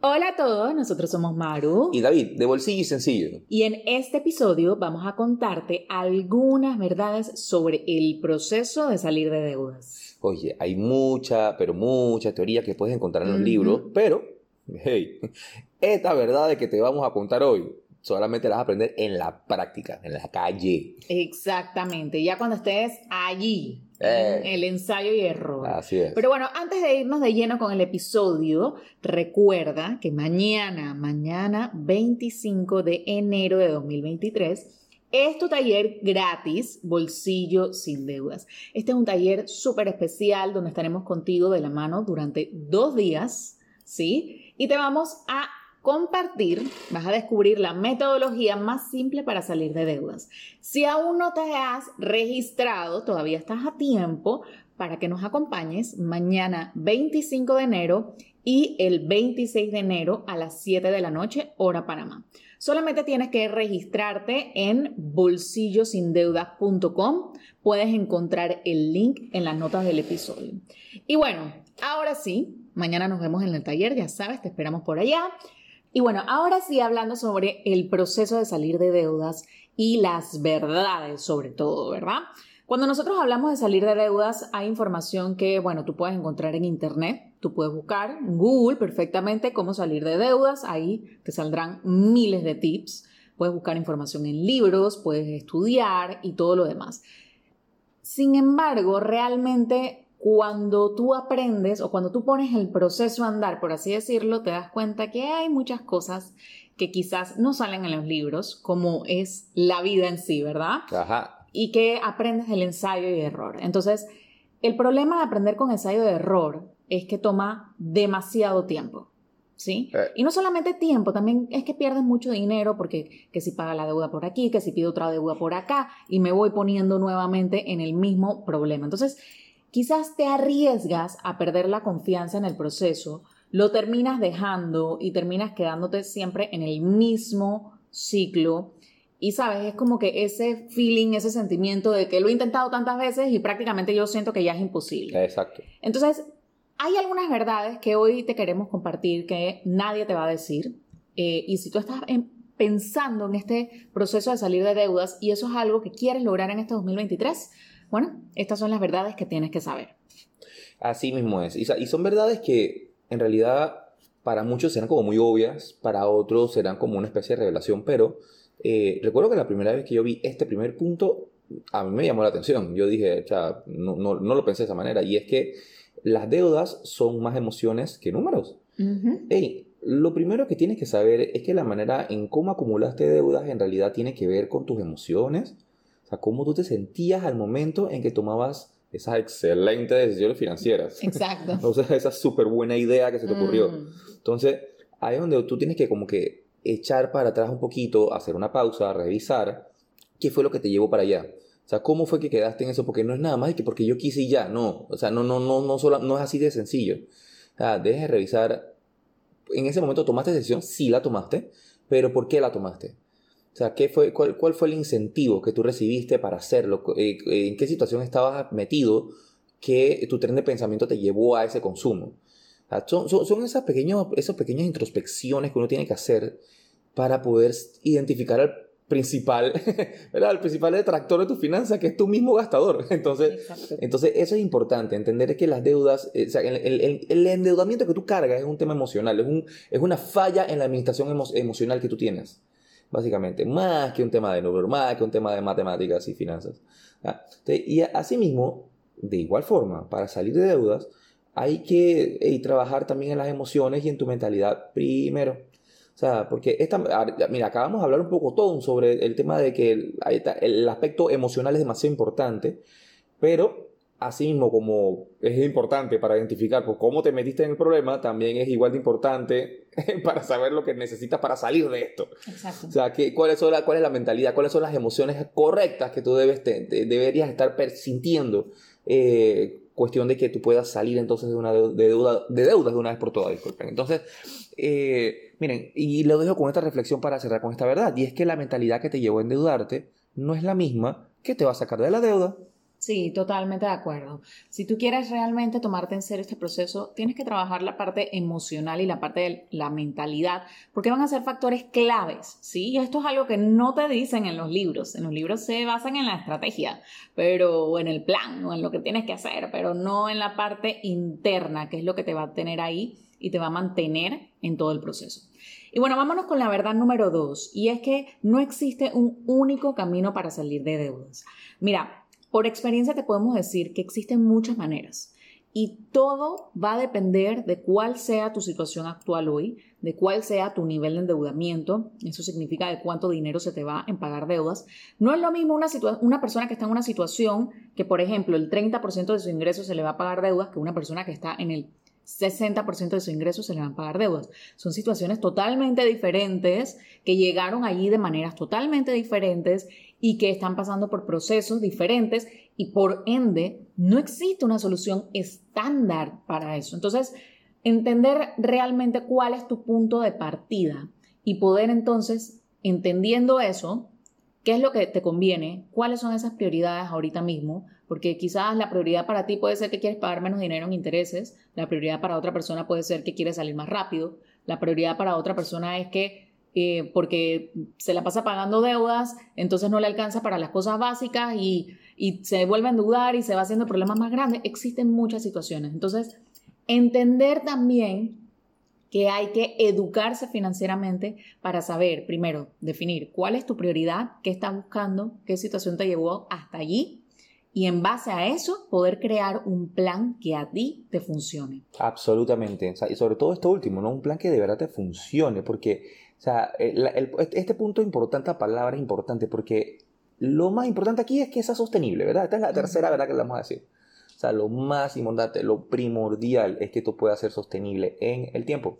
Hola a todos, nosotros somos Maru. Y David, de bolsillo y sencillo. Y en este episodio vamos a contarte algunas verdades sobre el proceso de salir de deudas. Oye, hay mucha, pero mucha teoría que puedes encontrar en los libros, pero, hey, esta verdad que te vamos a contar hoy solamente la vas a aprender en la práctica, en la calle. Exactamente, ya cuando estés allí, en Eh. el ensayo y error. Así es. Pero bueno, antes de irnos de lleno con el episodio, recuerda que mañana, mañana 25 de enero de 2023, es tu taller gratis, Bolsillo sin Deudas. Este es un taller súper especial donde estaremos contigo de la mano durante dos días, ¿sí? Y te vamos a compartir, vas a descubrir la metodología más simple para salir de deudas. Si aún no te has registrado, todavía estás a tiempo para que nos acompañes mañana 25 de enero y el 26 de enero a las 7 de la noche, hora Panamá. Solamente tienes que registrarte en bolsillosindeudas.com. Puedes encontrar el link en las notas del episodio. Y bueno, ahora sí, mañana nos vemos en el taller, ya sabes, te esperamos por allá. Y bueno, ahora sí hablando sobre el proceso de salir de deudas y las verdades sobre todo, ¿verdad? Cuando nosotros hablamos de salir de deudas, hay información que, bueno, tú puedes encontrar en Internet, tú puedes buscar en Google perfectamente cómo salir de deudas, ahí te saldrán miles de tips, puedes buscar información en libros, puedes estudiar y todo lo demás. Sin embargo, realmente cuando tú aprendes o cuando tú pones el proceso a andar, por así decirlo, te das cuenta que hay muchas cosas que quizás no salen en los libros, como es la vida en sí, ¿verdad? Ajá. Y que aprendes del ensayo y error. Entonces, el problema de aprender con ensayo y error es que toma demasiado tiempo. ¿Sí? Eh. Y no solamente tiempo, también es que pierdes mucho dinero porque que si paga la deuda por aquí, que si pido otra deuda por acá y me voy poniendo nuevamente en el mismo problema. Entonces, quizás te arriesgas a perder la confianza en el proceso, lo terminas dejando y terminas quedándote siempre en el mismo ciclo. Y sabes, es como que ese feeling, ese sentimiento de que lo he intentado tantas veces y prácticamente yo siento que ya es imposible. Exacto. Entonces, hay algunas verdades que hoy te queremos compartir que nadie te va a decir. Eh, y si tú estás en- pensando en este proceso de salir de deudas y eso es algo que quieres lograr en este 2023, bueno, estas son las verdades que tienes que saber. Así mismo es. Y, son verdades que en realidad para muchos serán como muy obvias, para otros serán como una especie de revelación, pero eh, recuerdo que la primera vez que yo vi este primer punto, a mí me llamó la atención. Yo dije, o sea, no, no, no lo pensé de esa manera, y es que las deudas son más emociones que números. Hey, lo primero que tienes que saber es que la manera en cómo acumulaste deudas en realidad tiene que ver con tus emociones, o sea, cómo tú te sentías al momento en que tomabas esas excelentes decisiones financieras. Exacto. O sea, esa súper buena idea que se te ocurrió. Mm. Entonces, ahí es donde tú tienes que como que echar para atrás un poquito, hacer una pausa, revisar qué fue lo que te llevó para allá. O sea, cómo fue que quedaste en eso, porque no es nada más que porque yo quise y ya, no. O sea, no, no, no, no, solo, no es así de sencillo. O sea, dejes de revisar. En ese momento tomaste decisión, sí la tomaste, pero ¿por qué la tomaste? O sea, ¿qué fue, cuál, cuál fue el incentivo que tú recibiste para hacerlo? Eh, ¿En qué situación estabas metido que tu tren de pensamiento te llevó a ese consumo? O sea, son, son, son esas, pequeños, esas pequeñas introspecciones que uno tiene que hacer para poder identificar al principal, ¿verdad? El principal detractor de tu finanza, que es tu mismo gastador. Entonces, Exacto. entonces eso es importante, entender que las deudas, eh, o sea, el, el- el- el endeudamiento que tú cargas es un tema emocional, es, un, es una falla en la administración emo- emocional que tú tienes, básicamente, más que un tema de números, más que un tema de matemáticas y finanzas. Entonces, y asimismo, de igual forma, para salir de deudas, hay que trabajar también en las emociones y en tu mentalidad primero. O sea, porque esta, mira, acabamos de hablar un poco todo sobre el tema de que el aspecto emocional es demasiado importante, pero así mismo como es importante para identificar pues, cómo te metiste en el problema, también es igual de importante para saber lo que necesitas para salir de esto. Exacto. O sea, que, cuál, es la, cuál es la mentalidad, cuáles son las emociones correctas que tú debes te- te- deberías estar sintiendo. Eh, cuestión de que tú puedas salir entonces de una de deuda, de deudas de una vez por todas, disculpen. Entonces, eh, miren, y lo dejo con esta reflexión para cerrar con esta verdad, y es que la mentalidad que te llevó a endeudarte no es la misma que te va a sacar de la deuda. Sí, totalmente de acuerdo. Si tú quieres realmente tomarte en serio este proceso, tienes que trabajar la parte emocional y la parte de la mentalidad, porque van a ser factores claves, ¿sí? Esto es algo que no te dicen en los libros. En los libros se basan en la estrategia, pero o en el plan, o en lo que tienes que hacer, pero no en la parte interna, que es lo que te va a tener ahí y te va a mantener en todo el proceso. Y bueno, vámonos con la verdad número dos, y es que no existe un único camino para salir de deudas. Mira, por experiencia te podemos decir que existen muchas maneras y todo va a depender de cuál sea tu situación actual hoy, de cuál sea tu nivel de endeudamiento, eso significa de cuánto dinero se te va en pagar deudas. No es lo mismo una, una persona que está en una situación que, por ejemplo, el 30% de su ingreso se le va a pagar deudas que una persona que está en el 60% de su ingreso se le van a pagar deudas. Son situaciones totalmente diferentes que llegaron allí de maneras totalmente diferentes y que están pasando por procesos diferentes y por ende no existe una solución estándar para eso. Entonces, entender realmente cuál es tu punto de partida y poder entonces, entendiendo eso, qué es lo que te conviene, cuáles son esas prioridades ahorita mismo, porque quizás la prioridad para ti puede ser que quieres pagar menos dinero en intereses, la prioridad para otra persona puede ser que quieres salir más rápido, la prioridad para otra persona es que eh, porque se la pasa pagando deudas, entonces no le alcanza para las cosas básicas y, y se vuelve a endeudar y se va haciendo problemas más grandes. Existen muchas situaciones. Entonces, entender también que hay que educarse financieramente para saber, primero, definir cuál es tu prioridad, qué estás buscando, qué situación te llevó hasta allí y en base a eso poder crear un plan que a ti te funcione. Absolutamente. O sea, y sobre todo esto último, ¿no? Un plan que de verdad te funcione, porque, o sea, el- el- este punto importante, la palabra es importante, porque lo más importante aquí es que sea sostenible, ¿verdad? Esta es la tercera verdad que le vamos a decir. O sea, lo más importante, lo primordial es que esto pueda ser sostenible en el tiempo.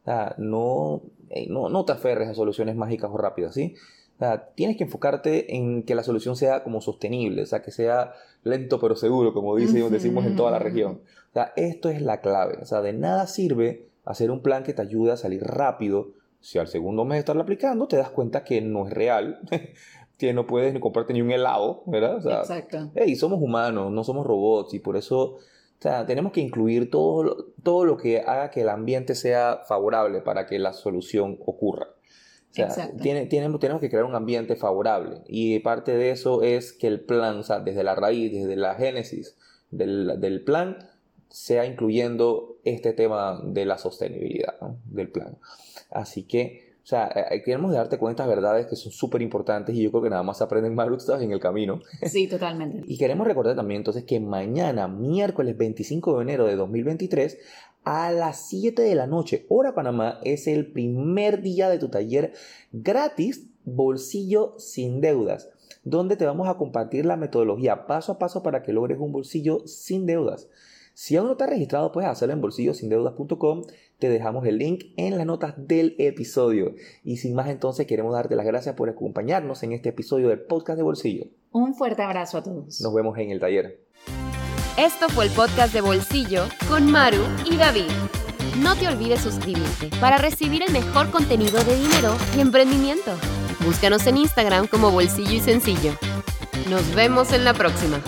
O sea, no, no, no te aferres a soluciones mágicas o rápidas, ¿sí? O sea, tienes que enfocarte en que la solución sea como sostenible, o sea, que sea lento pero seguro, como dice, decimos en toda la región. O sea, esto es la clave. O sea, de nada sirve hacer un plan que te ayude a salir rápido si al segundo mes de estarlo aplicando te das cuenta que no es real, que no puedes ni comprarte ni un helado, ¿verdad? O sea, Exacto. hey, somos humanos, no somos robots y por eso, o sea, tenemos que incluir todo, lo- todo lo que haga que el ambiente sea favorable para que la solución ocurra. O sea, tiene- tiene- tenemos que crear un ambiente favorable y parte de eso es que el plan, o sea, desde la raíz, desde la génesis del, del plan, sea incluyendo este tema de la sostenibilidad ¿no? del plan. Así que, o sea, eh, queremos darte cuenta de verdades que son súper importantes y yo creo que nada más aprenden más ¿sabes? en el camino. Sí, totalmente. Y queremos recordar también entonces que mañana, miércoles 25 de enero de 2023, a las 7 de la noche, hora Panamá, es el primer día de tu taller gratis Bolsillo sin deudas, donde te vamos a compartir la metodología paso a paso para que logres un bolsillo sin deudas. Si aún no estás registrado, puedes hacerlo en bolsillosindeudas.com. Te dejamos el link en las notas del episodio. Y sin más, entonces queremos darte las gracias por acompañarnos en este episodio del podcast de Bolsillo. Un fuerte abrazo a todos. Nos vemos en el taller. Esto fue el podcast de Bolsillo con Maru y David. No te olvides suscribirte para recibir el mejor contenido de dinero y emprendimiento. Búscanos en Instagram como Bolsillo y Sencillo. Nos vemos en la próxima.